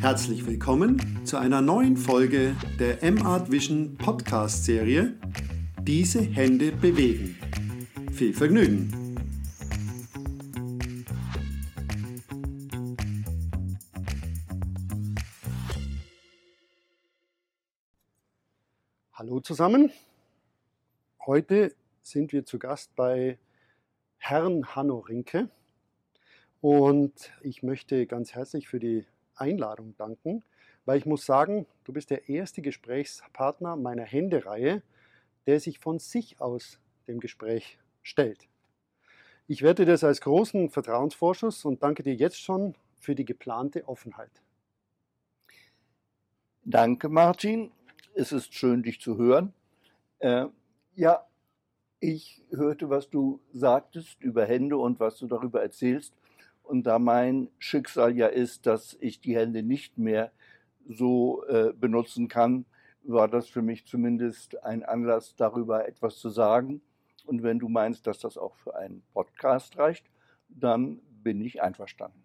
Herzlich willkommen zu einer neuen Folge der M-Art Vision Podcast Serie Diese Hände bewegen. Viel Vergnügen! Hallo zusammen. Heute sind wir zu Gast bei Herrn Hanno Rinke. Und ich möchte ganz herzlich für die Einladung danken, weil ich muss sagen, du bist der erste Gesprächspartner meiner Händereihe, der sich von sich aus dem Gespräch stellt. Ich werte das als großen Vertrauensvorschuss und danke dir jetzt schon für die geplante Offenheit. Danke, Martin. Es ist schön, dich zu hören. Äh, ja, ich hörte, was du sagtest über Hände und was du darüber erzählst. Und da mein Schicksal ja ist, dass ich die Hände nicht mehr so äh, benutzen kann, war das für mich zumindest ein Anlass, darüber etwas zu sagen. Und wenn du meinst, dass das auch für einen Podcast reicht, dann bin ich einverstanden.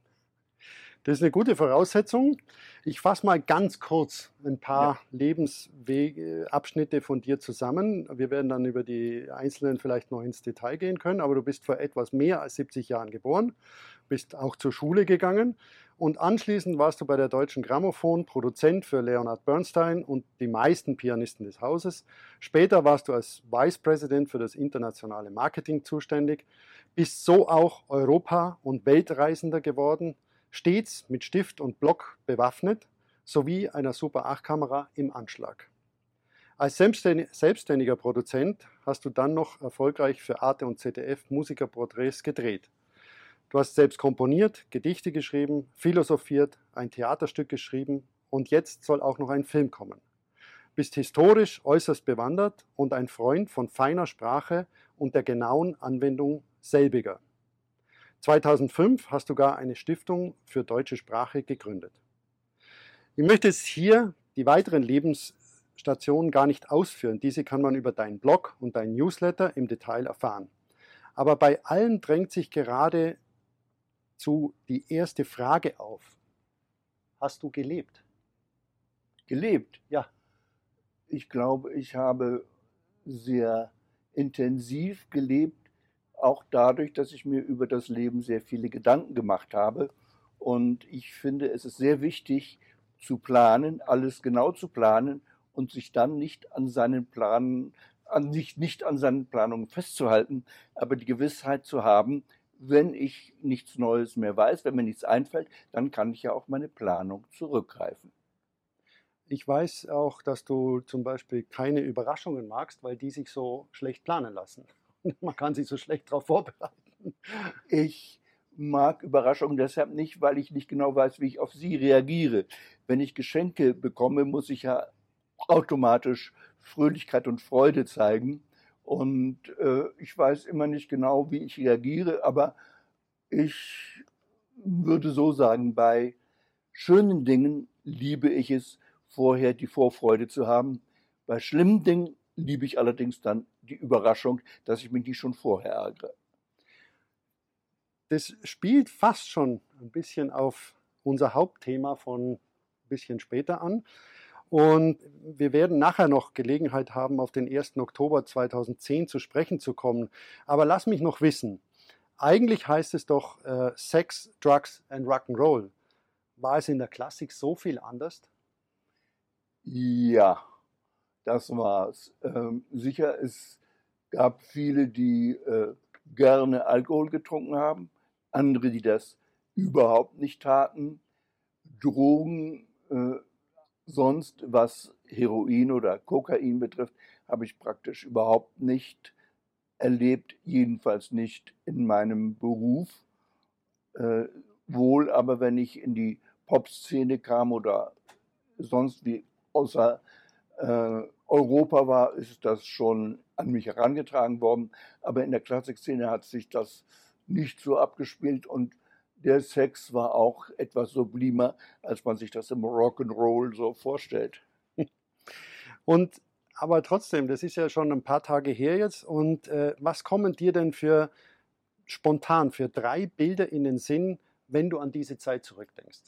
Das ist eine gute Voraussetzung. Ich fasse mal ganz kurz ein paar ja. Lebensabschnitte von dir zusammen. Wir werden dann über die einzelnen vielleicht noch ins Detail gehen können, aber du bist vor etwas mehr als 70 Jahren geboren, bist auch zur Schule gegangen und anschließend warst du bei der Deutschen Grammophon Produzent für Leonard Bernstein und die meisten Pianisten des Hauses. Später warst du als Vice President für das internationale Marketing zuständig, bist so auch Europa- und Weltreisender geworden, stets mit Stift und Block bewaffnet sowie einer Super 8-Kamera im Anschlag. Als selbstständiger Produzent hast du dann noch erfolgreich für Arte und ZDF Musikerporträts gedreht. Du hast selbst komponiert, Gedichte geschrieben, philosophiert, ein Theaterstück geschrieben und jetzt soll auch noch ein Film kommen. Bist historisch äußerst bewandert und ein Freund von feiner Sprache und der genauen Anwendung selbiger. 2005 hast du gar eine Stiftung für deutsche Sprache gegründet. Ich möchte jetzt hier die weiteren Lebensstationen gar nicht ausführen. Diese kann man über deinen Blog und deinen Newsletter im Detail erfahren. Aber bei allen drängt sich gerade zu die erste Frage auf. Hast du gelebt? Gelebt? Ja. Ich glaube, ich habe sehr intensiv gelebt auch dadurch, dass ich mir über das Leben sehr viele Gedanken gemacht habe. Und ich finde, es ist sehr wichtig zu planen, alles genau zu planen und sich dann nicht an seinen Planen, an, nicht, nicht an seinen Planungen festzuhalten, aber die Gewissheit zu haben, wenn ich nichts Neues mehr weiß, wenn mir nichts einfällt, dann kann ich ja auf meine Planung zurückgreifen. Ich weiß auch, dass du zum Beispiel keine Überraschungen magst, weil die sich so schlecht planen lassen. Man kann sich so schlecht darauf vorbereiten. Ich mag Überraschungen deshalb nicht, weil ich nicht genau weiß, wie ich auf sie reagiere. Wenn ich Geschenke bekomme, muss ich ja automatisch Fröhlichkeit und Freude zeigen. Und äh, ich weiß immer nicht genau, wie ich reagiere, aber ich würde so sagen, bei schönen Dingen liebe ich es, vorher die Vorfreude zu haben. Bei schlimmen Dingen liebe ich allerdings dann die Überraschung, dass ich mich nicht schon vorher ärgere. Das spielt fast schon ein bisschen auf unser Hauptthema von ein bisschen später an. Und wir werden nachher noch Gelegenheit haben, auf den 1. Oktober 2010 zu sprechen zu kommen. Aber lass mich noch wissen, eigentlich heißt es doch äh, Sex, Drugs and Rock'n'Roll. War es in der Klassik so viel anders? Ja, das war's. Ähm, sicher, es gab viele, die äh, gerne Alkohol getrunken haben, andere, die das überhaupt nicht taten. Drogen, äh, sonst was Heroin oder Kokain betrifft, habe ich praktisch überhaupt nicht erlebt, jedenfalls nicht in meinem Beruf. Äh, wohl aber, wenn ich in die Pop-Szene kam oder sonst wie außer äh, Europa war, ist das schon an mich herangetragen worden. Aber in der Klassikszene hat sich das nicht so abgespielt und der Sex war auch etwas sublimer, als man sich das im Rock'n'Roll so vorstellt. Und aber trotzdem, das ist ja schon ein paar Tage her jetzt. Und äh, was kommen dir denn für spontan für drei Bilder in den Sinn, wenn du an diese Zeit zurückdenkst?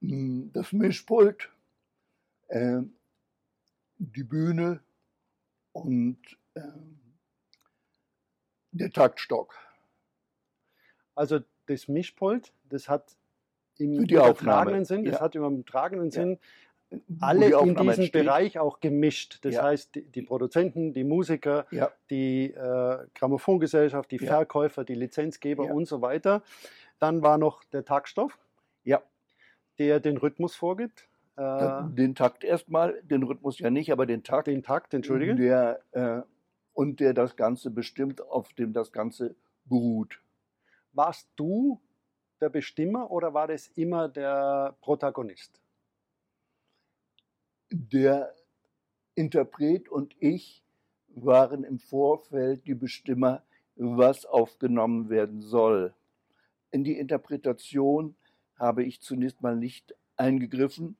hm, das Mischpult, äh, die Bühne und äh, der Taktstock. Also das Mischpult, das hat im übertragenen Sinn, das ja. hat im übertragenen Ja. Sinn wo alle die in diesem. Bereich auch gemischt. Das Ja. heißt, die, die Produzenten, die Musiker, Ja, die äh, Grammophongesellschaft, die Ja. Verkäufer, die Lizenzgeber Ja. und so weiter. Dann war noch der Taktstoff, ja. der den Rhythmus vorgibt. Äh, Den Takt erstmal, den Rhythmus ja nicht, aber den Takt. den Takt, entschuldige. Der, äh, und der das Ganze bestimmt, auf dem das Ganze beruht. Warst du der Bestimmer oder war das immer der Protagonist? Der Interpret und ich waren im Vorfeld die Bestimmer, was aufgenommen werden soll. In die Interpretation habe ich zunächst mal nicht eingegriffen.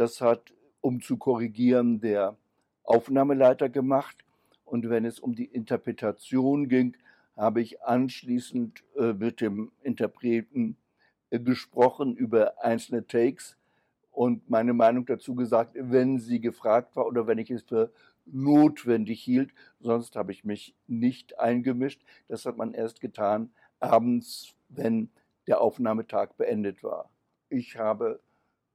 Das hat, um zu korrigieren, der Aufnahmeleiter gemacht. Und wenn es um die Interpretation ging, habe ich anschließend äh, mit dem Interpreten äh, gesprochen über einzelne Takes und meine Meinung dazu gesagt, wenn sie gefragt war oder wenn ich es für notwendig hielt. Sonst habe ich mich nicht eingemischt. Das hat man erst getan abends, wenn der Aufnahmetag beendet war. Ich habe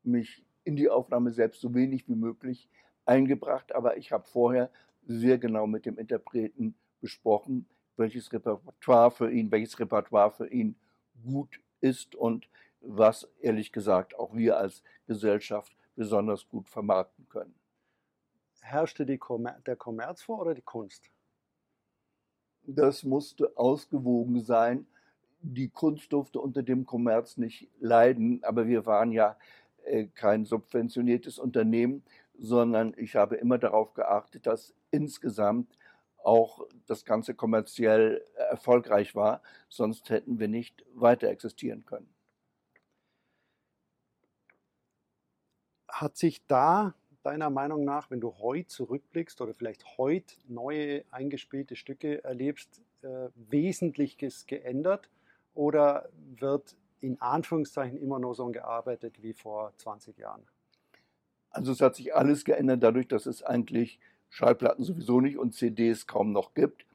mich in die Aufnahme selbst so wenig wie möglich eingebracht, aber ich habe vorher sehr genau mit dem Interpreten besprochen, welches Repertoire für ihn, welches Repertoire für ihn gut ist und was ehrlich gesagt auch wir als Gesellschaft besonders gut vermarkten können. Herrschte Kommer der Kommerz vor oder die Kunst? Das musste ausgewogen sein. Die Kunst durfte unter dem Kommerz nicht leiden, aber wir waren ja kein subventioniertes Unternehmen, sondern ich habe immer darauf geachtet, dass insgesamt auch das Ganze kommerziell erfolgreich war, sonst hätten wir nicht weiter existieren können. Hat sich da deiner Meinung nach, wenn du heute zurückblickst oder vielleicht heute neue eingespielte Stücke erlebst, äh, Wesentliches geändert oder wird in Anführungszeichen immer nur so gearbeitet wie vor 20 Jahren? Also es hat sich alles geändert dadurch, dass es eigentlich Schallplatten sowieso nicht und CDs kaum noch gibt.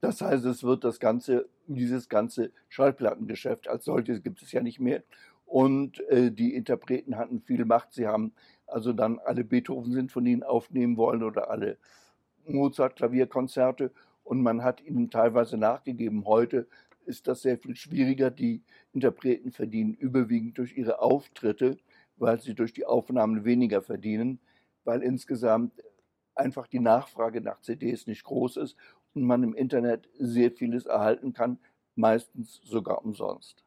Das heißt, es wird das ganze, dieses ganze Schallplattengeschäft als solches gibt es ja nicht mehr. Und äh, die Interpreten hatten viel Macht. Sie haben also dann alle Beethoven-Sinfonien aufnehmen wollen oder alle Mozart-Klavierkonzerte. Und man hat ihnen teilweise nachgegeben. Heute ist das sehr viel schwieriger. Die Interpreten verdienen überwiegend durch ihre Auftritte, weil sie durch die Aufnahmen weniger verdienen, weil insgesamt einfach die Nachfrage nach CDs nicht groß ist und man im Internet sehr vieles erhalten kann, meistens sogar umsonst.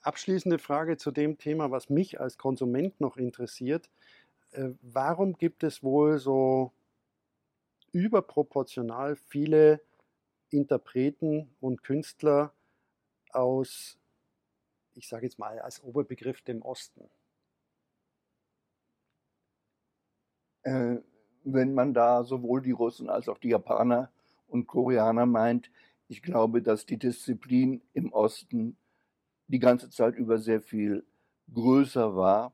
Abschließende Frage zu dem Thema, was mich als Konsument noch interessiert. Äh, warum gibt es wohl so überproportional viele Interpreten und Künstler aus, ich sage jetzt mal als Oberbegriff, dem Osten? Äh, wenn man da sowohl die Russen als auch die Japaner und Koreaner meint, ich glaube, dass die Disziplin im Osten die ganze Zeit über sehr viel größer war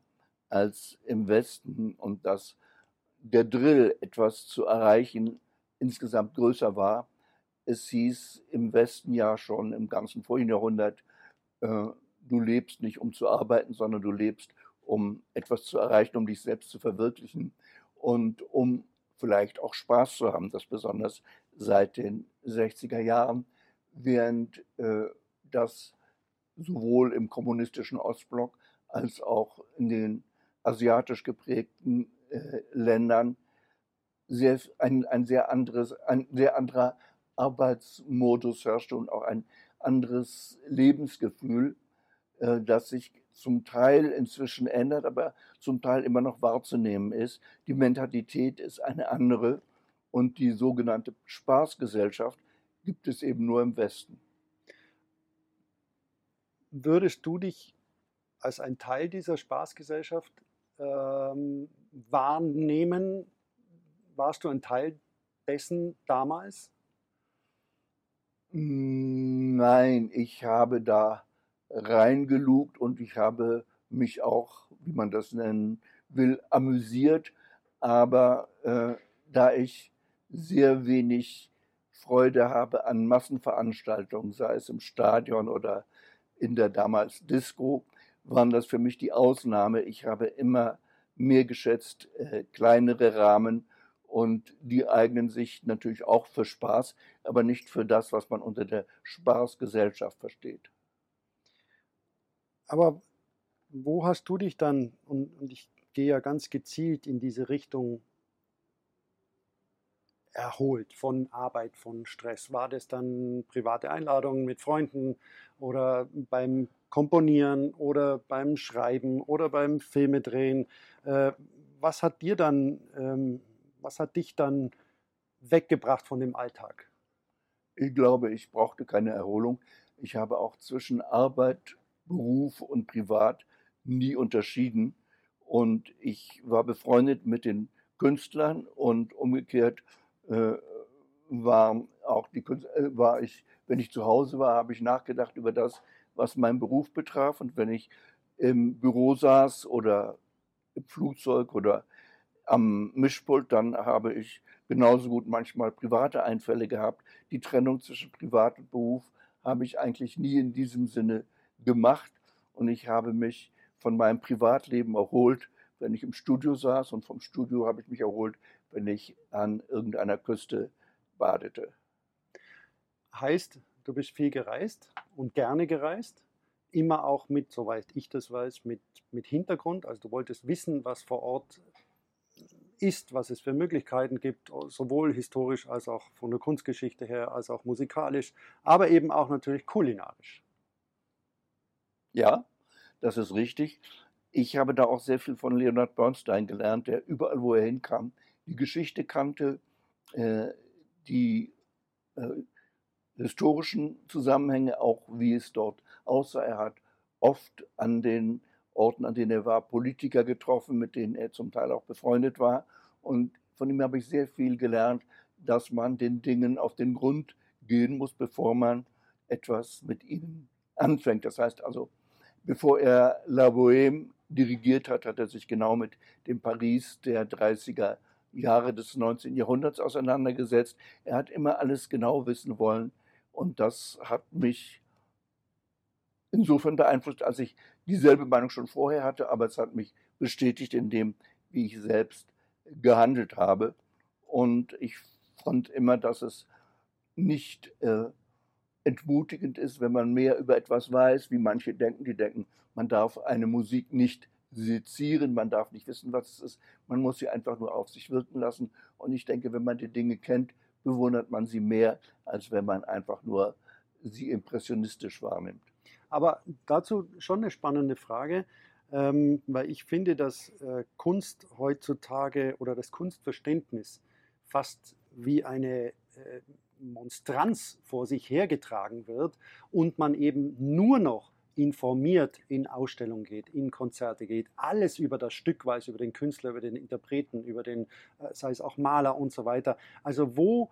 als im Westen und dass der Drill, etwas zu erreichen, insgesamt größer war. Es hieß im Westen ja schon im ganzen vorigen Jahrhundert, äh, du lebst nicht um zu arbeiten, sondern du lebst, um etwas zu erreichen, um dich selbst zu verwirklichen und um vielleicht auch Spaß zu haben, das besonders seit den 60er Jahren, während äh, das sowohl im kommunistischen Ostblock als auch in den asiatisch geprägten äh, Ländern sehr, ein, ein, sehr anderes, ein sehr anderer Arbeitsmodus herrschte und auch ein anderes Lebensgefühl, äh, das sich zum Teil inzwischen ändert, aber zum Teil immer noch wahrzunehmen ist. Die Mentalität ist eine andere und die sogenannte Spaßgesellschaft gibt es eben nur im Westen. Würdest du dich als ein Teil dieser Spaßgesellschaft ähm, wahrnehmen? Warst du ein Teil dessen damals? Nein, ich habe da reingelugt und ich habe mich auch, wie man das nennen will, amüsiert. Aber äh, da ich sehr wenig Freude habe an Massenveranstaltungen, sei es im Stadion oder in der damals Disco, waren das für mich die Ausnahme. Ich habe immer mehr geschätzt, äh, kleinere Rahmen und die eignen sich natürlich auch für Spaß, aber nicht für das, was man unter der Spaßgesellschaft versteht. Aber wo hast du dich dann, und, und ich gehe ja ganz gezielt in diese Richtung, erholt von Arbeit, von Stress? War das dann private Einladungen mit Freunden oder beim Komponieren oder beim Schreiben oder beim Filmedrehen? Äh, was hat dir dann, ähm, was hat dich dann weggebracht von dem Alltag? Ich glaube, ich brauchte keine Erholung. Ich habe auch zwischen Arbeit, Beruf und Privat nie unterschieden. Und ich war befreundet mit den Künstlern und umgekehrt äh, war auch die äh, war ich, wenn ich zu Hause war, habe ich nachgedacht über das, was meinen Beruf betraf. Und wenn ich im Büro saß oder im Flugzeug oder am Mischpult, dann habe ich genauso gut manchmal private Einfälle gehabt. Die Trennung zwischen Privat und Beruf habe ich eigentlich nie in diesem Sinne gemacht. Und ich habe mich von meinem Privatleben erholt, wenn ich im Studio saß. Und vom Studio habe ich mich erholt, wenn ich an irgendeiner Küste badete. Heißt, du bist viel gereist und gerne gereist, immer auch mit, soweit ich das weiß, mit, mit Hintergrund. Also du wolltest wissen, was vor Ort ist, was es für Möglichkeiten gibt, sowohl historisch als auch von der Kunstgeschichte her, als auch musikalisch, aber eben auch natürlich kulinarisch. Ja, das ist richtig. Ich habe da auch sehr viel von Leonard Bernstein gelernt, der überall, wo er hinkam, die Geschichte kannte, äh, die äh, historischen Zusammenhänge, auch wie es dort aussah. Er hat oft an den Orten, an denen er war, Politiker getroffen, mit denen er zum Teil auch befreundet war. Und von ihm habe ich sehr viel gelernt, dass man den Dingen auf den Grund gehen muss, bevor man etwas mit ihnen anfängt. Das heißt also, bevor er La Bohème dirigiert hat, hat er sich genau mit dem Paris der 30er Jahre des 19. Jahrhunderts auseinandergesetzt. Er hat immer alles genau wissen wollen und das hat mich insofern beeinflusst, als ich dieselbe Meinung schon vorher hatte, aber es hat mich bestätigt in dem, wie ich selbst gehandelt habe. Und ich fand immer, dass es nicht äh, entmutigend ist, wenn man mehr über etwas weiß, wie manche denken. Die denken, man darf eine Musik nicht sezieren, man darf nicht wissen, was es ist, man muss sie einfach nur auf sich wirken lassen. Und ich denke, wenn man die Dinge kennt, bewundert man sie mehr, als wenn man einfach nur sie impressionistisch wahrnimmt. Aber dazu schon eine spannende Frage, ähm, weil ich finde, dass äh, Kunst heutzutage oder das Kunstverständnis fast wie eine äh, Monstranz vor sich hergetragen wird und man eben nur noch informiert in Ausstellungen geht, in Konzerte geht, alles über das Stück weiß, über den Künstler, über den Interpreten, über den, äh, sei es auch Maler und so weiter. Also wo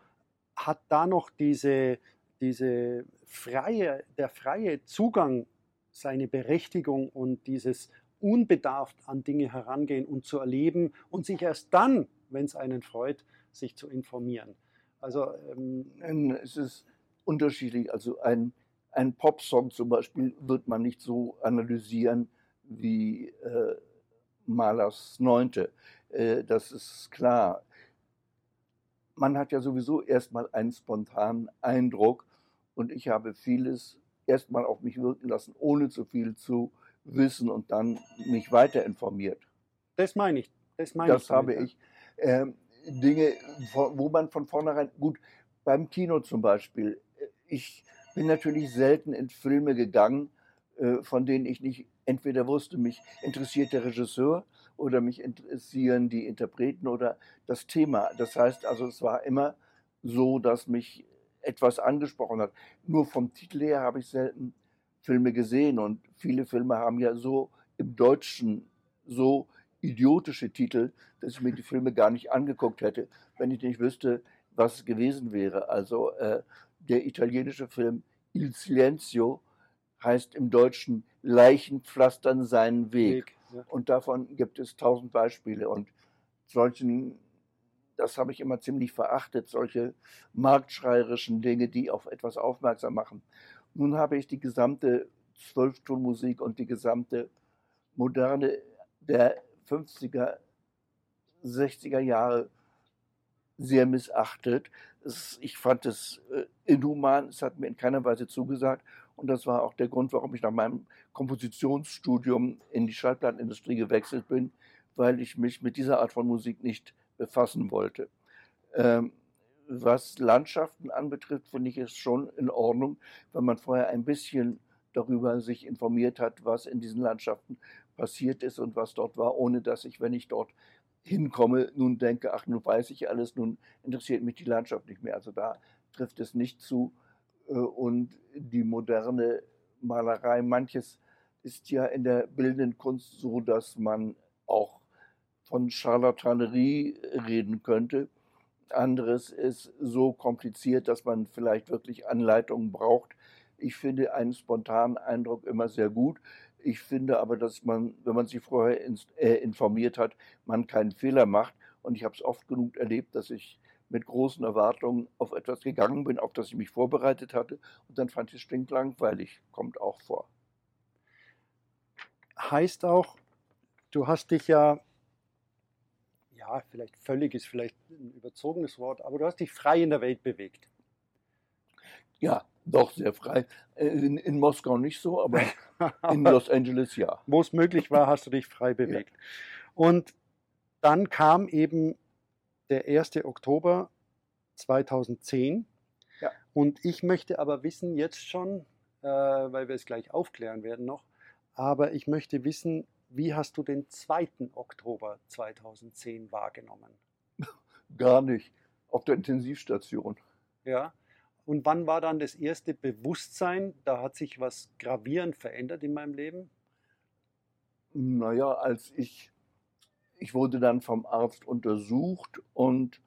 hat da noch diese, diese freie, der freie Zugang seine Berechtigung und dieses unbedarft an Dinge herangehen und zu erleben und sich erst dann, wenn es einen freut, sich zu informieren. Also ähm, es ist unterschiedlich. Also ein ein Popsong zum Beispiel wird man nicht so analysieren wie äh, Malers Neunte. Äh, das ist klar. Man hat ja sowieso erstmal einen spontanen Eindruck und ich habe vieles erstmal auf mich wirken lassen, ohne zu viel zu wissen und dann mich weiter informiert. Das meine ich. Das, meine das ich habe ich. Äh, Dinge, wo man von vornherein, gut, beim Kino zum Beispiel, äh, ich bin natürlich selten in Filme gegangen, äh, von denen ich nicht entweder wusste, mich interessiert der Regisseur oder mich interessieren die Interpreten oder das Thema. Das heißt also, es war immer so, dass mich etwas angesprochen hat. Nur vom Titel her habe ich selten Filme gesehen und viele Filme haben ja so im Deutschen so idiotische Titel, dass ich mir die Filme gar nicht angeguckt hätte, wenn ich nicht wüsste, was es gewesen wäre. Also äh, der italienische Film Il Silenzio heißt im Deutschen Leichen pflastern seinen Weg. Weg, ja. Und davon gibt es tausend Beispiele. Und solchen, das habe ich immer ziemlich verachtet, solche marktschreierischen Dinge, die auf etwas aufmerksam machen. Nun habe ich die gesamte Zwölftonmusik und die gesamte moderne der 50er, 60er Jahre sehr missachtet. Es, ich fand es äh, inhuman, es hat mir in keiner Weise zugesagt. Und das war auch der Grund, warum ich nach meinem Kompositionsstudium in die Schallplattenindustrie gewechselt bin, weil ich mich mit dieser Art von Musik nicht befassen wollte. Ähm, was Landschaften anbetrifft, finde ich es schon in Ordnung, wenn man vorher ein bisschen darüber sich informiert hat, was in diesen Landschaften passiert ist und was dort war, ohne dass ich, wenn ich dort hinkomme, nun denke, ach, nun weiß ich alles, nun interessiert mich die Landschaft nicht mehr. Also da trifft es nicht zu. Äh, und die moderne Malerei, manches ist ja in der bildenden Kunst so, dass man auch von Charlatanerie reden könnte. Anderes ist so kompliziert, dass man vielleicht wirklich Anleitungen braucht. Ich finde einen spontanen Eindruck immer sehr gut. Ich finde aber, dass man, wenn man sich vorher äh, informiert hat, man keinen Fehler macht. Und ich habe es oft genug erlebt, dass ich mit großen Erwartungen auf etwas gegangen bin, auf das ich mich vorbereitet hatte. Und dann fand ich es stinklangweilig. Kommt auch vor. Heißt auch, du hast dich ja, ja, vielleicht völlig ist vielleicht ein überzogenes Wort, aber du hast dich frei in der Welt bewegt. Ja, doch sehr frei. Äh, in, in Moskau nicht so, aber in Los Angeles ja. Wo es möglich war, hast du dich frei bewegt. Ja. Und dann kam eben der 1. Oktober 2010. Ja. Und ich möchte aber wissen, jetzt schon, äh, weil wir es gleich aufklären werden noch, aber ich möchte wissen, wie hast du den 2. Oktober 2010 wahrgenommen? Gar nicht. Auf der Intensivstation. Ja. Und wann war dann das erste Bewusstsein, da hat sich was gravierend verändert in meinem Leben? Naja, als ich, ich wurde dann vom Arzt untersucht und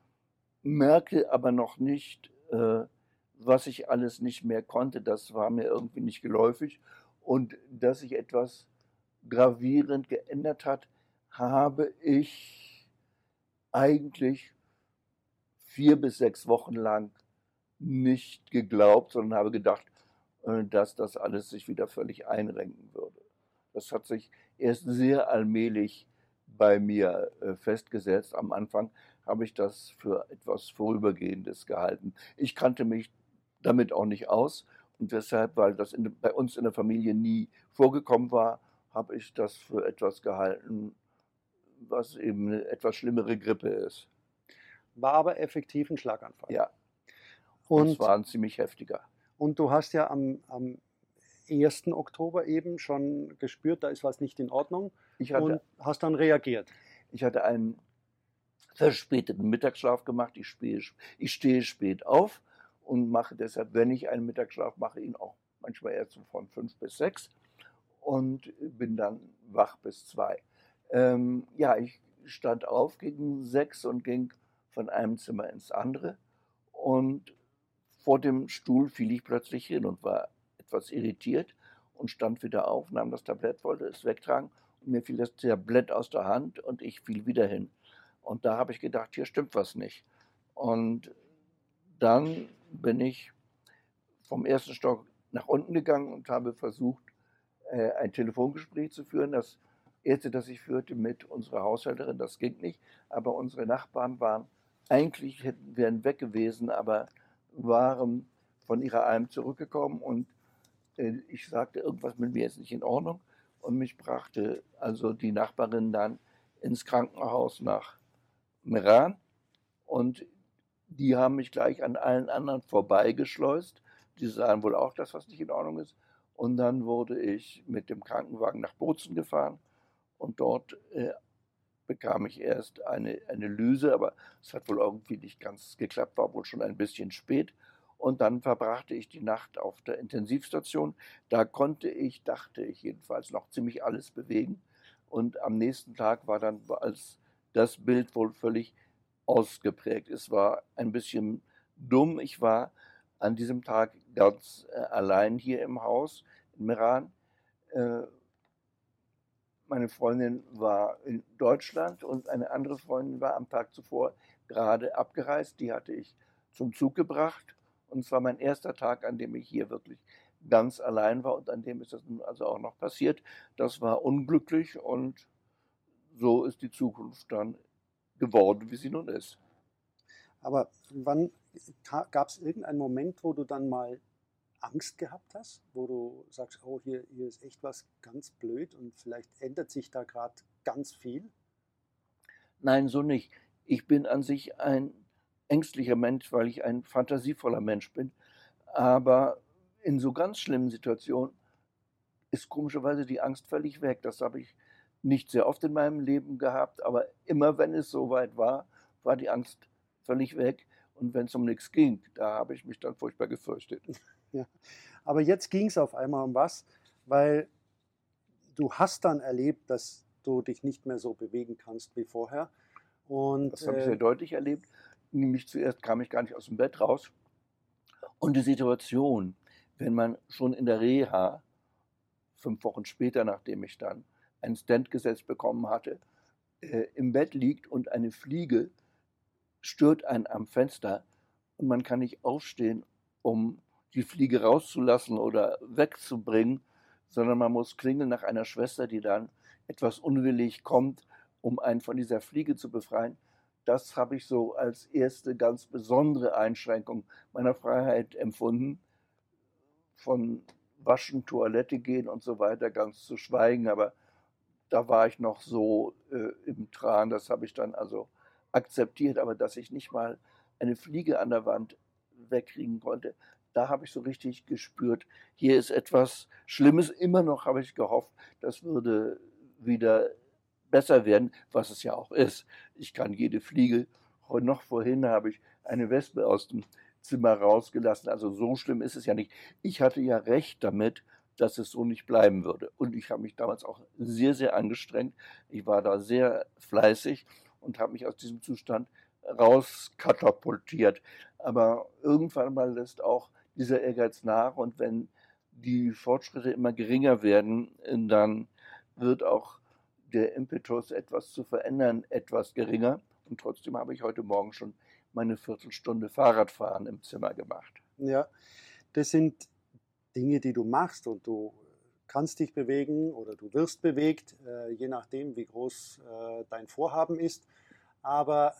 merkte aber noch nicht, äh, was ich alles nicht mehr konnte. Das war mir irgendwie nicht geläufig. Und dass sich etwas gravierend geändert hat, habe ich eigentlich vier bis sechs Wochen lang nicht geglaubt, sondern habe gedacht, äh, dass das alles sich wieder völlig einrenken würde. Das hat sich erst sehr allmählich bei mir äh, festgesetzt. Am Anfang habe ich das für etwas Vorübergehendes gehalten. Ich kannte mich damit auch nicht aus und deshalb, weil das in, bei uns in der Familie nie vorgekommen war, habe ich das für etwas gehalten, was eben eine etwas schlimmere Grippe ist. War aber effektiv ein Schlaganfall. Ja, und, das war ein ziemlich heftiger. Und du hast ja am, am 1. Oktober eben schon gespürt, da ist was nicht in Ordnung ich hatte, und hast dann reagiert. Ich hatte einen verspäteten Mittagsschlaf gemacht. Ich, stehe, ich stehe spät auf und mache deshalb, wenn ich einen Mittagsschlaf mache, ihn auch manchmal erst von fünf bis sechs und bin dann wach bis zwei. Ähm, ja, ich stand auf gegen sechs und ging von einem Zimmer ins andere und vor dem Stuhl fiel ich plötzlich hin und war etwas irritiert und stand wieder auf, nahm das Tablett, wollte es wegtragen und mir fiel das Tablett aus der Hand und ich fiel wieder hin. Und da habe ich gedacht, hier stimmt was nicht. Und dann bin ich vom ersten Stock nach unten gegangen und habe versucht, äh, ein Telefongespräch zu führen. Das erste, das ich führte mit unserer Haushälterin, das ging nicht. Aber unsere Nachbarn waren eigentlich, hätten, wären weg gewesen, aber waren von ihrer Alm zurückgekommen und äh, ich sagte, irgendwas mit mir ist nicht in Ordnung. Und mich brachte also die Nachbarin dann ins Krankenhaus nach Meran. Und die haben mich gleich an allen anderen vorbeigeschleust. Die sahen wohl auch, dass was nicht in Ordnung ist. Und dann wurde ich mit dem Krankenwagen nach Bozen gefahren. Und dort äh, bekam ich erst eine, eine Lyse, aber es hat wohl irgendwie nicht ganz geklappt, war wohl schon ein bisschen spät. Und dann verbrachte ich die Nacht auf der Intensivstation. Da konnte ich, dachte ich jedenfalls, noch ziemlich alles bewegen. Und am nächsten Tag war dann als das Bild wohl völlig ausgeprägt. Es war ein bisschen dumm. Ich war an diesem Tag ganz äh, allein hier im Haus. Meran. Äh, meine Freundin war in Deutschland und eine andere Freundin war am Tag zuvor gerade abgereist. Die hatte ich zum Zug gebracht. Und es war mein erster Tag, an dem ich hier wirklich ganz allein war und an dem ist das nun also auch noch passiert. Das war unglücklich und so ist die Zukunft dann geworden, wie sie nun ist. Aber wann gab es irgendeinen Moment, wo du dann mal Angst gehabt hast, wo du sagst, oh, hier, hier ist echt was ganz blöd und vielleicht ändert sich da gerade ganz viel? Nein, so nicht. Ich bin an sich ein ängstlicher Mensch, weil ich ein fantasievoller Mensch bin. Aber in so ganz schlimmen Situationen ist komischerweise die Angst völlig weg. Das habe ich nicht sehr oft in meinem Leben gehabt, aber immer wenn es soweit war, war die Angst völlig weg. Und wenn es um nichts ging, da habe ich mich dann furchtbar gefürchtet. Ja. Aber jetzt ging es auf einmal um was, weil du hast dann erlebt, dass du dich nicht mehr so bewegen kannst wie vorher. Und, das habe ich sehr äh, deutlich erlebt. Nämlich zuerst kam ich gar nicht aus dem Bett raus. Und die Situation, wenn man schon in der Reha, fünf Wochen später, nachdem ich dann ein Stand gesetzt bekommen hatte, äh, im Bett liegt und eine Fliege stört einen am Fenster und man kann nicht aufstehen, um die Fliege rauszulassen oder wegzubringen, sondern man muss klingeln nach einer Schwester, die dann etwas unwillig kommt, um einen von dieser Fliege zu befreien. Das habe ich so als erste ganz besondere Einschränkung meiner Freiheit empfunden. Von Waschen, Toilette gehen und so weiter ganz zu schweigen, aber da war ich noch so äh, im Tran, das habe ich dann also akzeptiert, aber dass ich nicht mal eine Fliege an der Wand wegkriegen konnte, da habe ich so richtig gespürt, hier ist etwas Schlimmes. Immer noch habe ich gehofft, das würde wieder besser werden, was es ja auch ist. Ich kann jede Fliege, noch vorhin habe ich eine Wespe aus dem Zimmer rausgelassen. Also so schlimm ist es ja nicht. Ich hatte ja recht damit, dass es so nicht bleiben würde. Und ich habe mich damals auch sehr, sehr angestrengt. Ich war da sehr fleißig und habe mich aus diesem Zustand rauskatapultiert. Aber irgendwann mal lässt auch dieser Ehrgeiz nach und wenn die Fortschritte immer geringer werden, dann wird auch der Impetus, etwas zu verändern, etwas geringer. Und trotzdem habe ich heute Morgen schon meine Viertelstunde Fahrradfahren im Zimmer gemacht. Ja, das sind Dinge, die du machst und du kannst dich bewegen oder du wirst bewegt, äh, je nachdem, wie groß äh, dein Vorhaben ist. Aber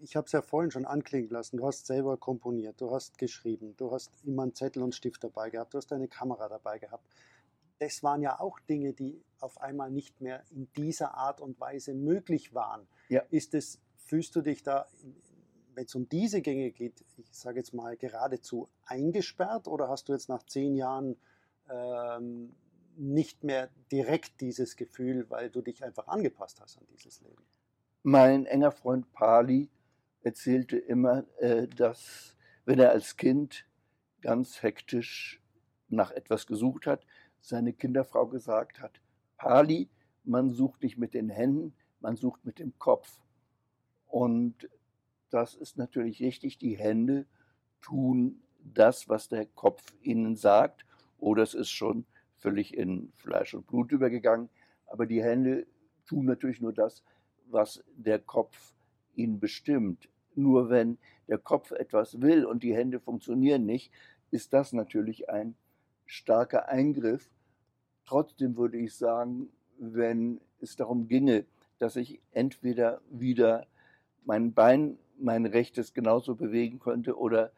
ich habe es ja vorhin schon anklingen lassen. Du hast selber komponiert, du hast geschrieben, du hast immer einen Zettel und Stift dabei gehabt, du hast deine Kamera dabei gehabt. Das waren ja auch Dinge, die auf einmal nicht mehr in dieser Art und Weise möglich waren. Ja. Ist es, fühlst du dich da, wenn es um diese Gänge geht, ich sage jetzt mal geradezu eingesperrt oder hast du jetzt nach zehn Jahren ähm, nicht mehr direkt dieses Gefühl, weil du dich einfach angepasst hast an dieses Leben? Mein enger Freund Pali erzählte immer, äh, dass wenn er als Kind ganz hektisch nach etwas gesucht hat, seine Kinderfrau gesagt hat, Pali, man sucht nicht mit den Händen, man sucht mit dem Kopf. Und das ist natürlich richtig, die Hände tun das, was der Kopf ihnen sagt, oder es ist schon völlig in Fleisch und Blut übergegangen, aber die Hände tun natürlich nur das, was der Kopf ihn bestimmt. Nur wenn der Kopf etwas will und die Hände funktionieren nicht, ist das natürlich ein starker Eingriff. Trotzdem würde ich sagen, wenn es darum ginge, dass ich entweder wieder mein Bein, mein rechtes genauso bewegen könnte oder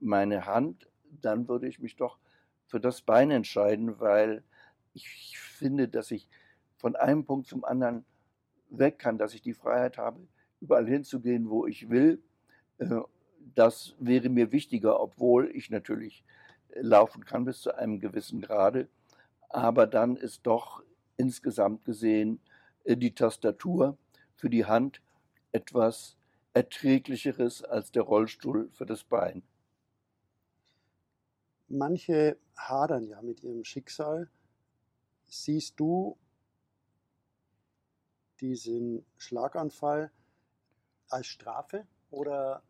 meine Hand, dann würde ich mich doch für das Bein entscheiden, weil ich finde, dass ich von einem Punkt zum anderen weg kann, dass ich die Freiheit habe, überall hinzugehen, wo ich will. Äh, das wäre mir wichtiger, obwohl ich natürlich äh, laufen kann bis zu einem gewissen Grade. Aber dann ist doch insgesamt gesehen äh, die Tastatur für die Hand etwas erträglicheres als der Rollstuhl für das Bein. Manche hadern ja mit ihrem Schicksal. Siehst du diesen Schlaganfall als Strafe oder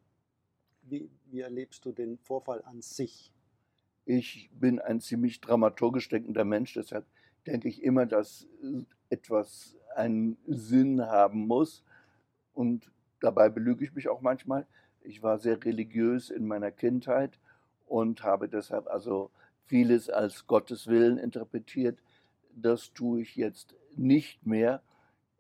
wie, wie erlebst du den Vorfall an sich? Ich bin ein ziemlich dramaturgisch denkender Mensch, deshalb denke ich immer, dass etwas einen Sinn haben muss. Und dabei belüge ich mich auch manchmal. Ich war sehr religiös in meiner Kindheit und habe deshalb also vieles als Gottes Willen interpretiert. Das tue ich jetzt nicht mehr.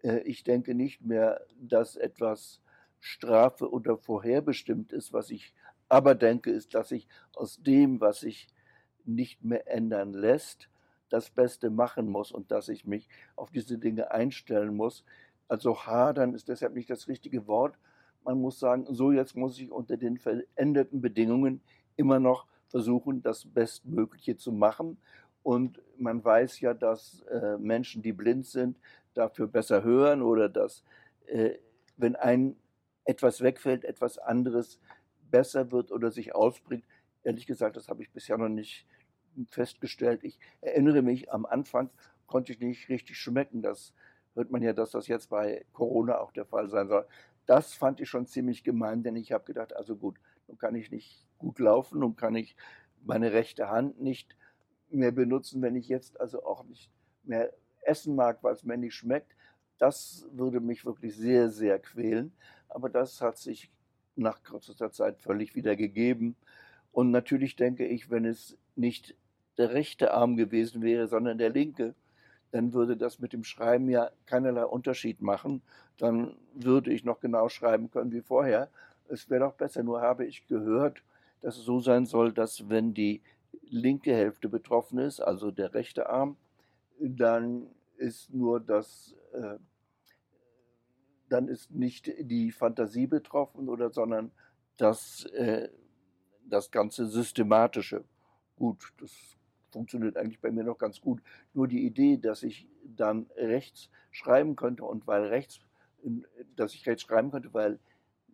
Äh, ich denke nicht mehr, dass etwas Strafe oder vorherbestimmt ist. Was ich aber denke, ist, dass ich aus dem, was sich nicht mehr ändern lässt, das Beste machen muss und dass ich mich auf diese Dinge einstellen muss. Also hadern ist deshalb nicht das richtige Wort. Man muss sagen, so jetzt muss ich unter den veränderten Bedingungen immer noch versuchen, das Bestmögliche zu machen. Und man weiß ja, dass äh, Menschen, die blind sind, dafür besser hören oder dass, äh, wenn ein etwas wegfällt, etwas anderes besser wird oder sich ausbringt. Ehrlich gesagt, das habe ich bisher noch nicht festgestellt. Ich erinnere mich, am Anfang konnte ich nicht richtig schmecken. Das hört man ja, dass das jetzt bei Corona auch der Fall sein soll. Das fand ich schon ziemlich gemein, denn ich habe gedacht, also gut, nun kann ich nicht gut laufen und kann ich meine rechte Hand nicht mehr benutzen, wenn ich jetzt also auch nicht mehr essen mag, weil es mir nicht schmeckt. Das würde mich wirklich sehr, sehr quälen. Aber das hat sich nach kurzer Zeit völlig wieder gegeben. Und natürlich denke ich, wenn es nicht der rechte Arm gewesen wäre, sondern der linke, dann würde das mit dem Schreiben ja keinerlei Unterschied machen. Dann würde ich noch genau schreiben können wie vorher. Es wäre doch besser. Nur habe ich gehört, dass es so sein soll, dass wenn die linke Hälfte betroffen ist, also der rechte Arm, dann ist nur das, äh, dann ist nicht die Fantasie betroffen oder sondern das, äh, das ganze Systematische. Gut, das funktioniert eigentlich bei mir noch ganz gut. Nur die Idee, dass ich dann rechts schreiben könnte und weil rechts, dass ich rechts schreiben könnte, weil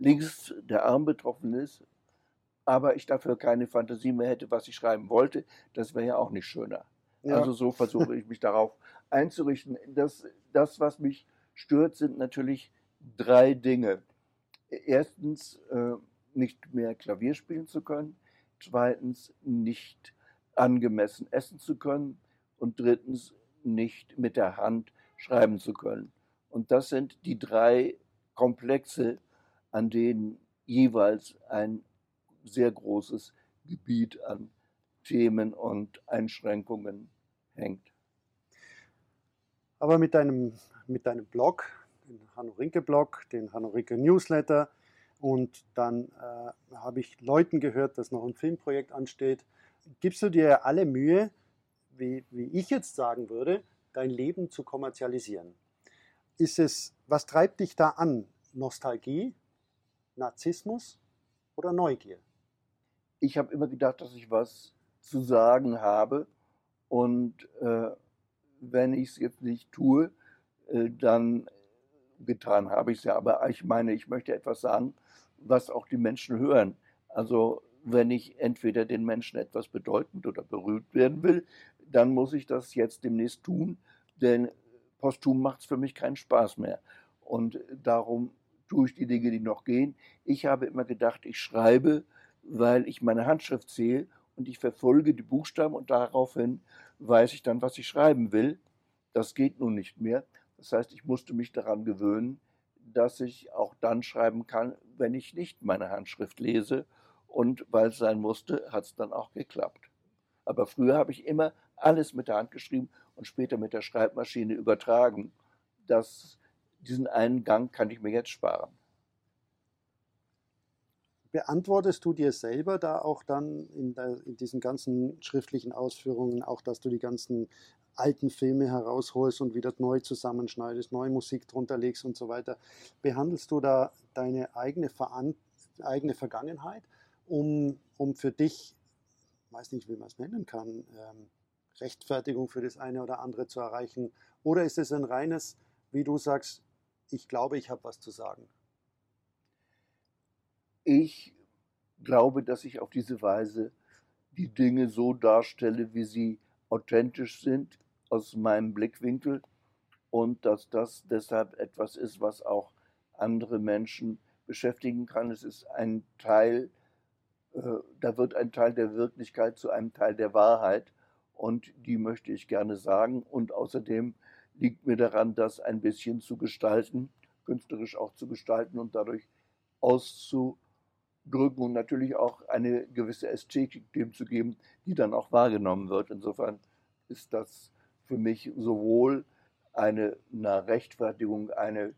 links der Arm betroffen ist, aber ich dafür keine Fantasie mehr hätte, was ich schreiben wollte, das wäre ja auch nicht schöner. Ja. Also so versuche ich mich darauf einzurichten. Das, das, was mich stört, sind natürlich drei Dinge. Erstens, äh, nicht mehr Klavier spielen zu können. Zweitens, nicht angemessen essen zu können. Und drittens, nicht mit der Hand schreiben zu können. Und das sind die drei Komplexe, an denen jeweils ein sehr großes Gebiet an Themen und Einschränkungen hängt. Aber mit deinem, mit deinem Blog, den Hanno Rinke Blog, den Hanno Rinke Newsletter und dann äh, habe ich Leuten gehört, dass noch ein Filmprojekt ansteht. Gibst du dir alle Mühe, wie, wie ich jetzt sagen würde, dein Leben zu kommerzialisieren? Ist es, was treibt dich da an? Nostalgie, Narzissmus oder Neugier? Ich habe immer gedacht, dass ich was zu sagen habe und äh, wenn ich es jetzt nicht tue, äh, dann getan habe ich es ja. Aber ich meine, ich möchte etwas sagen, was auch die Menschen hören. Also wenn ich entweder den Menschen etwas bedeutend oder berührt werden will, dann muss ich das jetzt demnächst tun, denn posthum macht es für mich keinen Spaß mehr. Und darum tue ich die Dinge, die noch gehen. Ich habe immer gedacht, ich schreibe, weil ich meine Handschrift sehe und ich verfolge die Buchstaben und daraufhin weiß ich dann, was ich schreiben will. Das geht nun nicht mehr. Das heißt, ich musste mich daran gewöhnen, dass ich auch dann schreiben kann, wenn ich nicht meine Handschrift lese. Und weil es sein musste, hat es dann auch geklappt. Aber früher habe ich immer alles mit der Hand geschrieben und später mit der Schreibmaschine übertragen. Das, diesen einen Gang kann ich mir jetzt sparen beantwortest du dir selber da auch dann in, der, in, diesen ganzen schriftlichen Ausführungen, auch dass du die ganzen alten Filme herausholst und wieder neu zusammenschneidest, neue Musik drunter legst und so weiter. Behandelst du da deine eigene, Veran eigene Vergangenheit, um, um für dich, weiß nicht, wie man es nennen kann, ähm, Rechtfertigung für das eine oder andere zu erreichen? Oder ist es ein reines, wie du sagst, ich glaube, ich habe was zu sagen? Ich glaube, dass ich auf diese Weise die Dinge so darstelle, wie sie authentisch sind aus meinem Blickwinkel und dass das deshalb etwas ist, was auch andere Menschen beschäftigen kann. Es ist ein Teil äh, da wird ein Teil der Wirklichkeit zu einem Teil der Wahrheit und die möchte ich gerne sagen und außerdem liegt mir daran, das ein bisschen zu gestalten, künstlerisch auch zu gestalten und dadurch auszudrücken und natürlich auch eine gewisse Ästhetik dem zu geben, die dann auch wahrgenommen wird. Insofern ist das für mich sowohl eine, eine Rechtfertigung, eine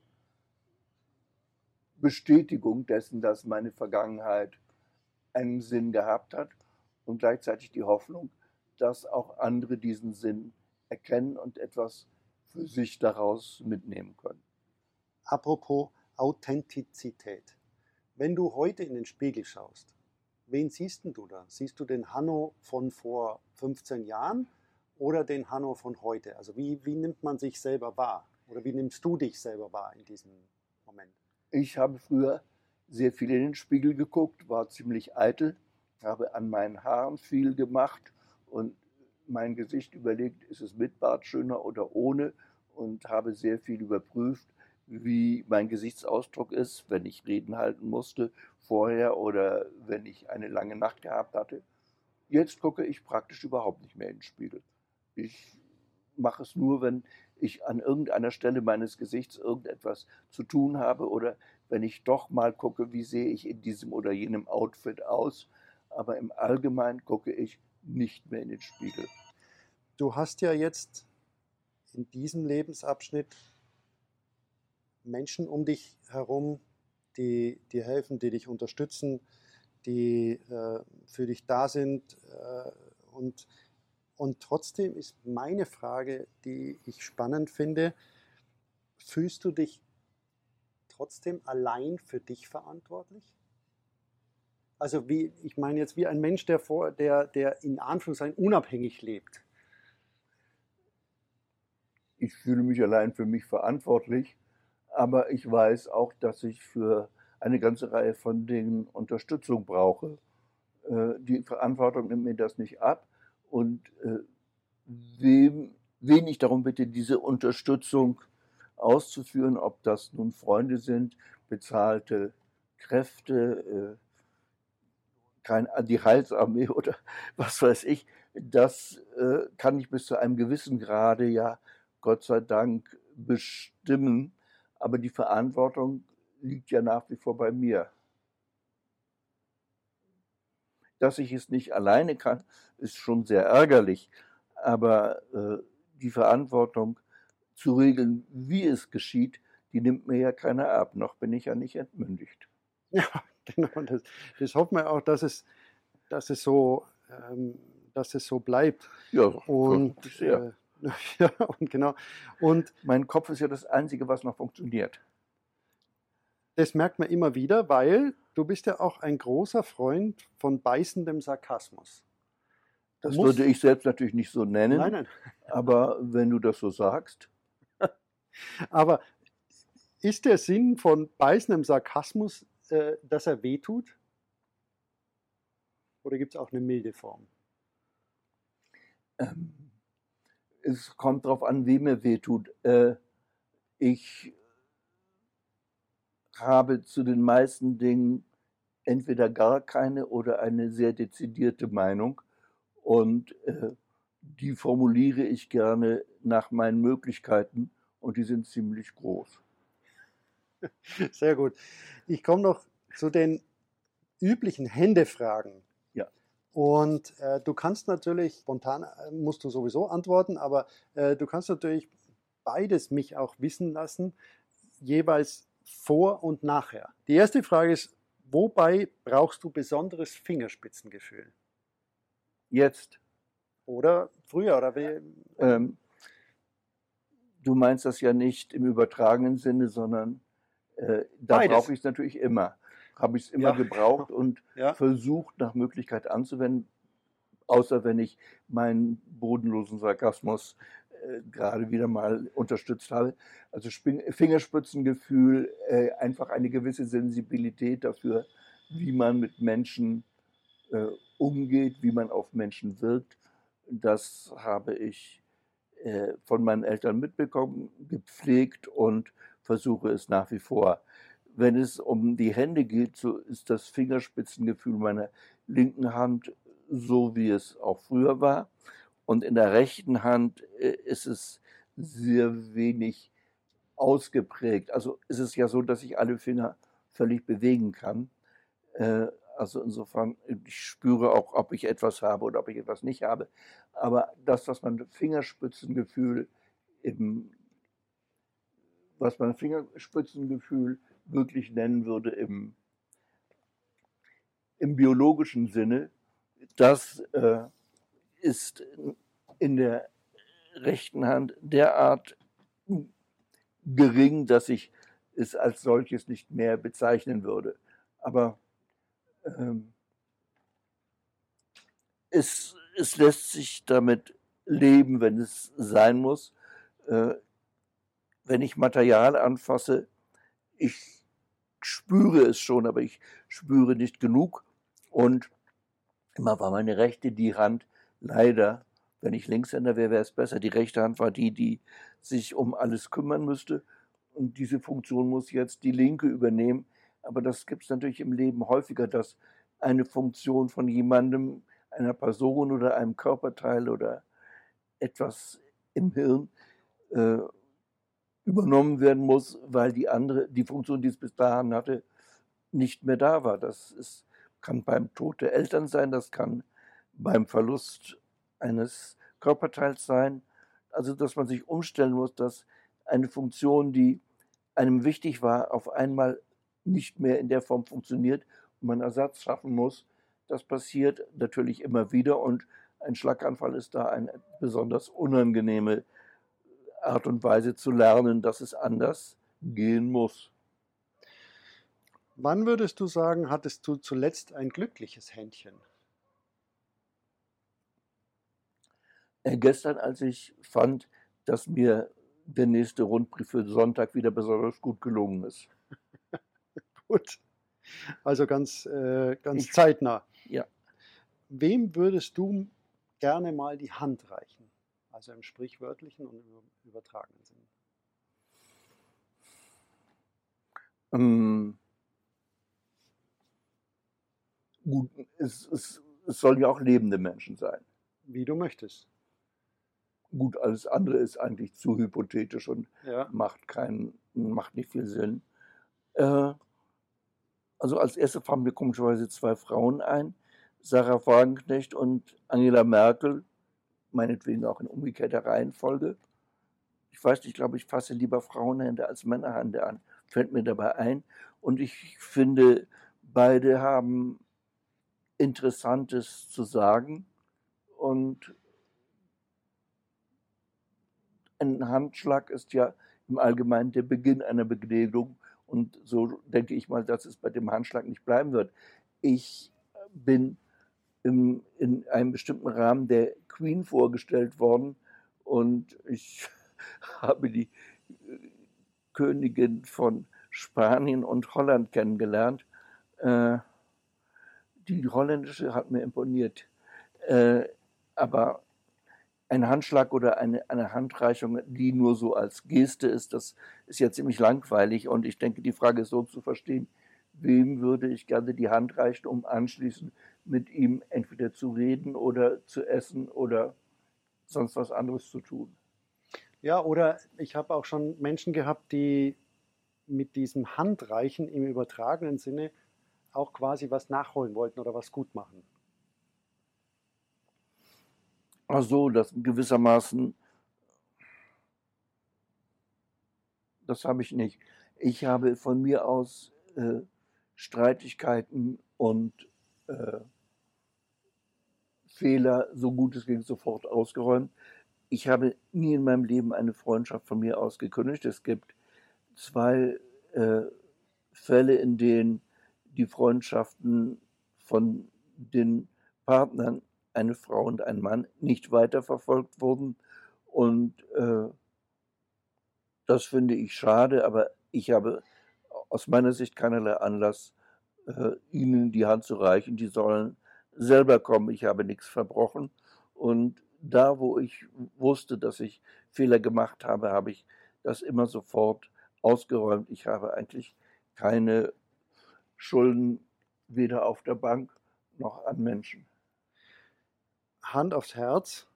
Bestätigung dessen, dass meine Vergangenheit einen Sinn gehabt hat und gleichzeitig die Hoffnung, dass auch andere diesen Sinn erkennen und etwas für sich daraus mitnehmen können. Apropos Authentizität. Wenn du heute in den Spiegel schaust, wen siehst du da? Siehst du den Hanno von vor 15 Jahren oder den Hanno von heute? Also wie, wie nimmt man sich selber wahr? Oder wie nimmst du dich selber wahr in diesem Moment? Ich habe früher sehr viel in den Spiegel geguckt, war ziemlich eitel, habe an meinen Haaren viel gemacht und mein Gesicht überlegt, ist es mit Bart schöner oder ohne und habe sehr viel überprüft, wie mein Gesichtsausdruck ist, wenn ich Reden halten musste vorher oder wenn ich eine lange Nacht gehabt hatte. Jetzt gucke ich praktisch überhaupt nicht mehr in den Spiegel. Ich mache es nur, wenn ich an irgendeiner Stelle meines Gesichts irgendetwas zu tun habe oder wenn ich doch mal gucke, wie sehe ich in diesem oder jenem Outfit aus. Aber im Allgemeinen gucke ich nicht mehr in den Spiegel. Du hast ja jetzt in diesem Lebensabschnitt Menschen um dich herum, die dir helfen, die dich unterstützen, die äh, für dich da sind. Äh, und, und trotzdem ist meine Frage, die ich spannend finde, fühlst du dich trotzdem allein für dich verantwortlich? Also wie, ich meine jetzt wie ein Mensch, der, vor, der, der in Anführungszeichen unabhängig lebt. Ich fühle mich allein für mich verantwortlich, aber ich weiß auch, dass ich für eine ganze Reihe von Dingen Unterstützung brauche. Äh, die Verantwortung nimmt mir das nicht ab und äh, wem, wen ich darum bitte, diese Unterstützung auszuführen, ob das nun Freunde sind, bezahlte Kräfte, äh, kein, die Heilsarmee oder was weiß ich, das äh, kann ich bis zu einem gewissen Grade ja Gott sei Dank bestimmen, aber die Verantwortung liegt ja nach wie vor bei mir. Dass ich es nicht alleine kann, ist schon sehr ärgerlich, aber äh, die Verantwortung zu regeln, wie es geschieht, die nimmt mir ja keiner ab, noch bin ich ja nicht entmündigt. Ja, genau. Das, das hoffen wir auch, dass es, dass es, so, ähm, dass es so bleibt. Ja, und. Äh, ja, und genau. Und mein Kopf ist ja das Einzige, was noch funktioniert. Das merkt man immer wieder, weil du bist ja auch ein großer Freund von beißendem Sarkasmus. Das Muss, würde ich selbst natürlich nicht so nennen. Nein, nein. Aber wenn du das so sagst. aber ist der Sinn von beißendem Sarkasmus äh, dass er wehtut? Oder gibt es auch eine milde Form? Ähm, es kommt darauf an, wem er wehtut. Äh, ich habe zu den meisten Dingen entweder gar keine oder eine sehr dezidierte Meinung und äh, die formuliere ich gerne nach meinen Möglichkeiten und die sind ziemlich groß. Sehr gut. Ich komme noch zu den üblichen Händefragen. Und äh, du kannst natürlich, spontan äh, musst du sowieso antworten, aber äh, du kannst natürlich beides mich auch wissen lassen, jeweils vor und nachher. Die erste Frage ist, wobei brauchst du besonderes Fingerspitzengefühl? Jetzt. Oder früher, oder wie? Ähm, du meinst das ja nicht im übertragenen Sinne, sondern äh, da brauche ich es natürlich immer. Habe ich es immer ja. gebraucht und ja. versucht nach Möglichkeit anzuwenden, außer wenn ich meinen bodenlosen Sarkasmus äh, gerade wieder mal unterstützt habe. Also Fingerspitzengefühl, äh, einfach eine gewisse Sensibilität dafür, wie man mit Menschen äh, umgeht, wie man auf Menschen wirkt. Das habe ich äh, von meinen Eltern mitbekommen, gepflegt und versuche es nach wie vor. Wenn es um die Hände geht, so ist das Fingerspitzengefühl meiner linken Hand so, wie es auch früher war. Und in der rechten Hand äh, ist es sehr wenig ausgeprägt. Also ist es ja so, dass ich alle Finger völlig bewegen kann. Äh, also insofern, ich spüre auch, ob ich etwas habe oder ob ich etwas nicht habe. Aber das, was man Fingerspitzengefühl im, was man Fingerspitzengefühl wirklich nennen würde im, im biologischen Sinne, das äh, ist in der rechten Hand derart gering, dass ich es als solches nicht mehr bezeichnen würde. Aber ähm, es, es lässt sich damit leben, wenn es sein muss. Äh, wenn ich Material anfasse, ich spüre es schon, aber ich spüre nicht genug. Und immer war meine rechte die Hand leider, wenn ich Linkshänder wäre, wäre es besser. Die rechte Hand war die, die sich um alles kümmern müsste. Und diese Funktion muss jetzt die linke übernehmen. Aber das gibt es natürlich im Leben häufiger, dass eine Funktion von jemandem, einer Person oder einem Körperteil oder etwas im Hirn äh, übernommen werden muss, weil die andere, die Funktion, die es bis dahin hatte, nicht mehr da war. Das ist, kann beim Tod der Eltern sein, das kann beim Verlust eines Körperteils sein. Also, dass man sich umstellen muss, dass eine Funktion, die einem wichtig war, auf einmal nicht mehr in der Form funktioniert und man Ersatz schaffen muss. Das passiert natürlich immer wieder und ein Schlaganfall ist da eine besonders unangenehme Art und Weise zu lernen, dass es anders gehen muss. Wann würdest du sagen, hattest du zuletzt ein glückliches Händchen? Äh, gestern, als ich fand, dass mir der nächste Rundbrief für Sonntag wieder besonders gut gelungen ist. gut. Also ganz, äh, ganz ich, zeitnah. Ja. Wem würdest du gerne mal die Hand reichen? Also im sprichwörtlichen und im übertragenen Sinn. Ähm, gut, es, es, es sollen ja auch lebende Menschen sein. Wie du möchtest. Gut, alles andere ist eigentlich zu hypothetisch und ja. macht, keinen, macht nicht viel Sinn. Äh, also als erste fallen mir komischerweise zwei Frauen ein, Sarah Wagenknecht und Angela Merkel, meinetwegen auch in umgekehrter Reihenfolge. Ich weiß nicht, ich glaube, ich fasse lieber Frauenhände als Männerhände an, fällt mir dabei ein. Und ich finde, beide haben Interessantes zu sagen und ein Handschlag ist ja im Allgemeinen der Beginn einer Begegnung. Und so denke ich mal, dass es bei dem Handschlag nicht bleiben wird. Ich bin im, in einem bestimmten Rahmen der Queen vorgestellt worden und ich habe die äh, Königin von Spanien und Holland kennengelernt. Äh, die holländische hat mir imponiert. Äh, aber ein Handschlag oder eine, eine Handreichung, die nur so als Geste ist, das ist ja ziemlich langweilig. Und ich denke, die Frage ist so zu verstehen, wem würde ich gerne die Hand reichen, um anschließend mit ihm entweder zu reden oder zu essen oder sonst was anderes zu tun. Ja, oder ich habe auch schon Menschen gehabt, die mit diesem Handreichen im übertragenen Sinne auch quasi was nachholen wollten oder was gut machen. Ach so, das gewissermaßen, das habe ich nicht. Ich habe von mir aus äh, Streitigkeiten und äh, Fehler, so gut es ging, sofort ausgeräumt. Ich habe nie in meinem Leben eine Freundschaft von mir aus gekündigt. Es gibt zwei äh, Fälle, in denen die Freundschaften von den Partnern eine Frau und ein Mann nicht weiterverfolgt wurden. Und äh, das finde ich schade, aber ich habe aus meiner Sicht keinerlei Anlass, äh, ihnen die Hand zu reichen. Die sollen selber kommen. Ich habe nichts verbrochen. Und da, wo ich wusste, dass ich Fehler gemacht habe, habe ich das immer sofort ausgeräumt. Ich habe eigentlich keine Schulden weder auf der Bank noch an Menschen. Hand aufs Herz,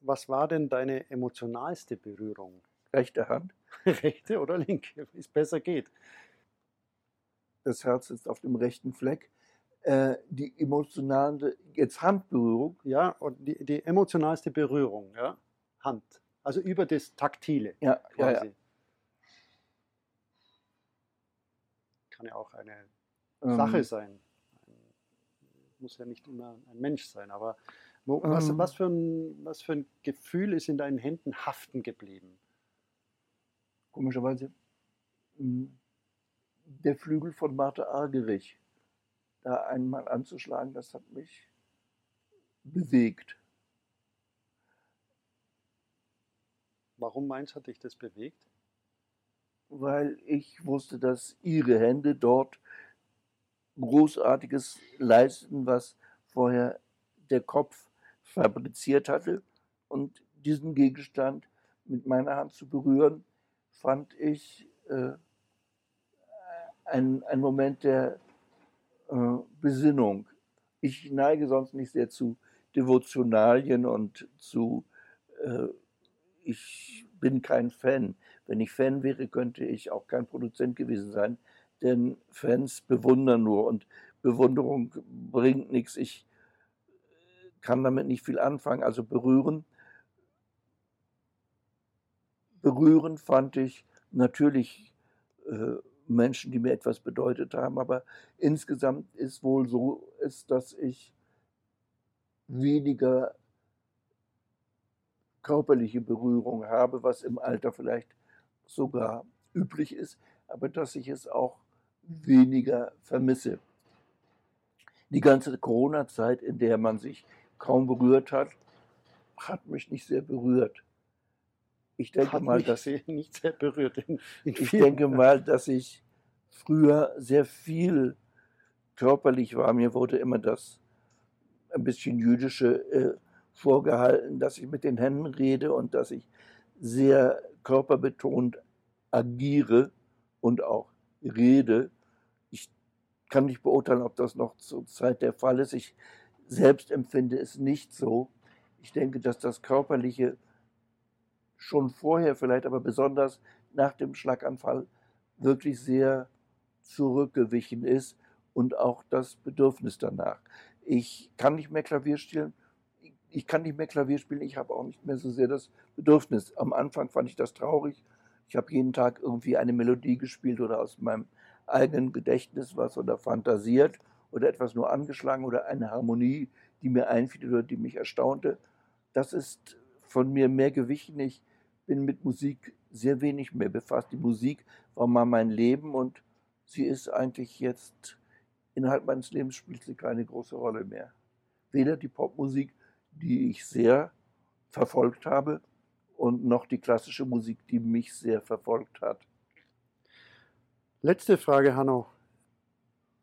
was war denn deine emotionalste Berührung? Rechte Hand. Rechte oder linke, wie es besser geht. Das Herz ist auf dem rechten Fleck. Äh, die emotionale, jetzt Handberührung. Ja, und die, die emotionalste Berührung, ja, Hand. Also über das Taktile. Ja, ja, ja. Kann ja auch eine ähm, Sache sein. Muss ja nicht immer ein Mensch sein, aber wo, was, ähm, was, für ein, was für ein Gefühl ist in deinen Händen haften geblieben? Komischerweise hm, der Flügel von Martha Argerich, da einmal anzuschlagen, das hat mich bewegt. Warum meinst du, hat dich das bewegt? Weil ich wusste, dass ihre Hände dort Großartiges leisten, was vorher der Kopf fabriziert hatte. Und diesen Gegenstand mit meiner Hand zu berühren, fand ich äh, ein, ein Moment der äh, Besinnung. Ich neige sonst nicht sehr zu Devotionalien und zu äh, ich bin kein Fan. Wenn ich Fan wäre, könnte ich auch kein Produzent gewesen sein, denn Fans bewundern nur und Bewunderung bringt nichts. Ich kann damit nicht viel anfangen. Also berühren. Berühren fand ich natürlich äh, Menschen, die mir etwas bedeutet haben, aber insgesamt ist wohl so, ist, dass ich weniger körperliche Berührung habe, was im Alter vielleicht sogar üblich ist, aber dass ich es auch weniger vermisse. Die ganze Corona-Zeit, in der man sich kaum berührt hat, hat mich nicht sehr berührt. Ich denke mal, dass nicht sehr berührt. In, in ich denke mal, dass ich früher sehr viel körperlich war. Mir wurde immer das ein bisschen jüdische äh, vorgehalten, dass ich mit den Händen rede und dass ich sehr körperbetont agiere und auch rede. Ich kann nicht beurteilen, ob das noch zur Zeit der Fall ist. Ich selbst empfinde es nicht so. Ich denke, dass das Körperliche schon vorher vielleicht, aber besonders nach dem Schlaganfall wirklich sehr zurückgewichen ist und auch das Bedürfnis danach. Ich kann nicht mehr Klavier spielen, ich kann nicht mehr Klavier spielen, ich habe auch nicht mehr so sehr das Bedürfnis. Am Anfang fand ich das traurig. Ich habe jeden Tag irgendwie eine Melodie gespielt oder aus meinem eigenen Gedächtnis was oder fantasiert oder etwas nur angeschlagen oder eine Harmonie, die mir einfiel oder die mich erstaunte. Das ist von mir mehr gewichen. Ich bin mit Musik sehr wenig mehr befasst. Die Musik war mal mein Leben und sie ist eigentlich jetzt innerhalb meines Lebens spielt sie keine große Rolle mehr. Weder die Popmusik die ich sehr verfolgt habe und noch die klassische Musik, die mich sehr verfolgt hat. Letzte Frage, Hanno.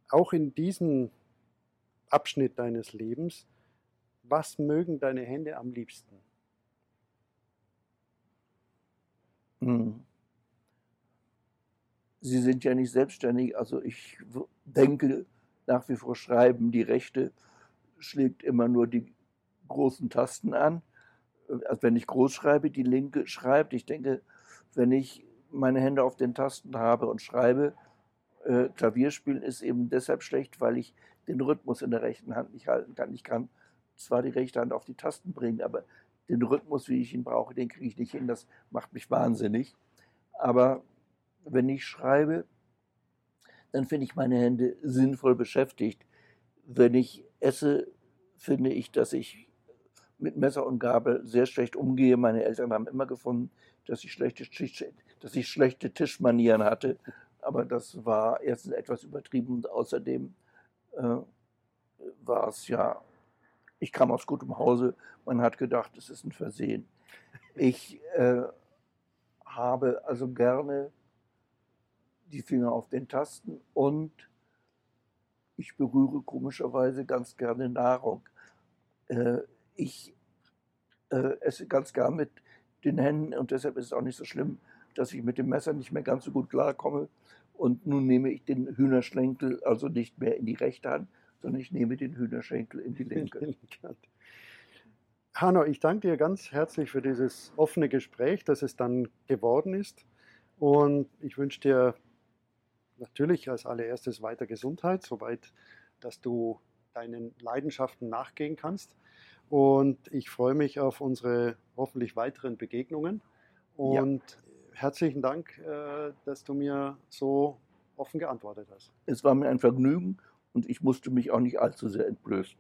Auch in diesem Abschnitt deines Lebens, was mögen deine Hände am liebsten? Hm. Sie sind ja nicht selbstständig, also ich denke nach wie vor schreiben. Die Rechte schlägt immer nur die großen Tasten an. Also wenn ich groß schreibe, die linke schreibt. Ich denke, wenn ich meine Hände auf den Tasten habe und schreibe, äh, Klavierspielen ist eben deshalb schlecht, weil ich den Rhythmus in der rechten Hand nicht halten kann. Ich kann zwar die rechte Hand auf die Tasten bringen, aber den Rhythmus, wie ich ihn brauche, den kriege ich nicht hin. Das macht mich wahnsinnig. Aber wenn ich schreibe, dann finde ich meine Hände sinnvoll beschäftigt. Wenn ich esse, finde ich, dass ich mit Messer und Gabel sehr schlecht umgehe. Meine Eltern haben immer gefunden, dass ich schlechte, dass ich schlechte Tischmanieren hatte. Aber das war erstens etwas übertrieben und außerdem äh, war es ja, ich kam aus gutem Hause, man hat gedacht, es ist ein Versehen. Ich äh, habe also gerne die Finger auf den Tasten und ich berühre komischerweise ganz gerne Nahrung. Äh, ich äh, esse ganz gern mit den Händen und deshalb ist es auch nicht so schlimm, dass ich mit dem Messer nicht mehr ganz so gut klarkomme. Und nun nehme ich den Hühnerschlenkel also nicht mehr in die rechte Hand, sondern ich nehme den Hühnerschenkel in die linke. Hanno, ich danke dir ganz herzlich für dieses offene Gespräch, das es dann geworden ist. Und ich wünsche dir natürlich als allererstes weiter Gesundheit, soweit, dass du deinen Leidenschaften nachgehen kannst. Und ich freue mich auf unsere hoffentlich weiteren Begegnungen. Und ja. herzlichen Dank, äh, dass du mir so offen geantwortet hast. Es war mir ein Vergnügen und ich musste mich auch nicht allzu sehr entblößen.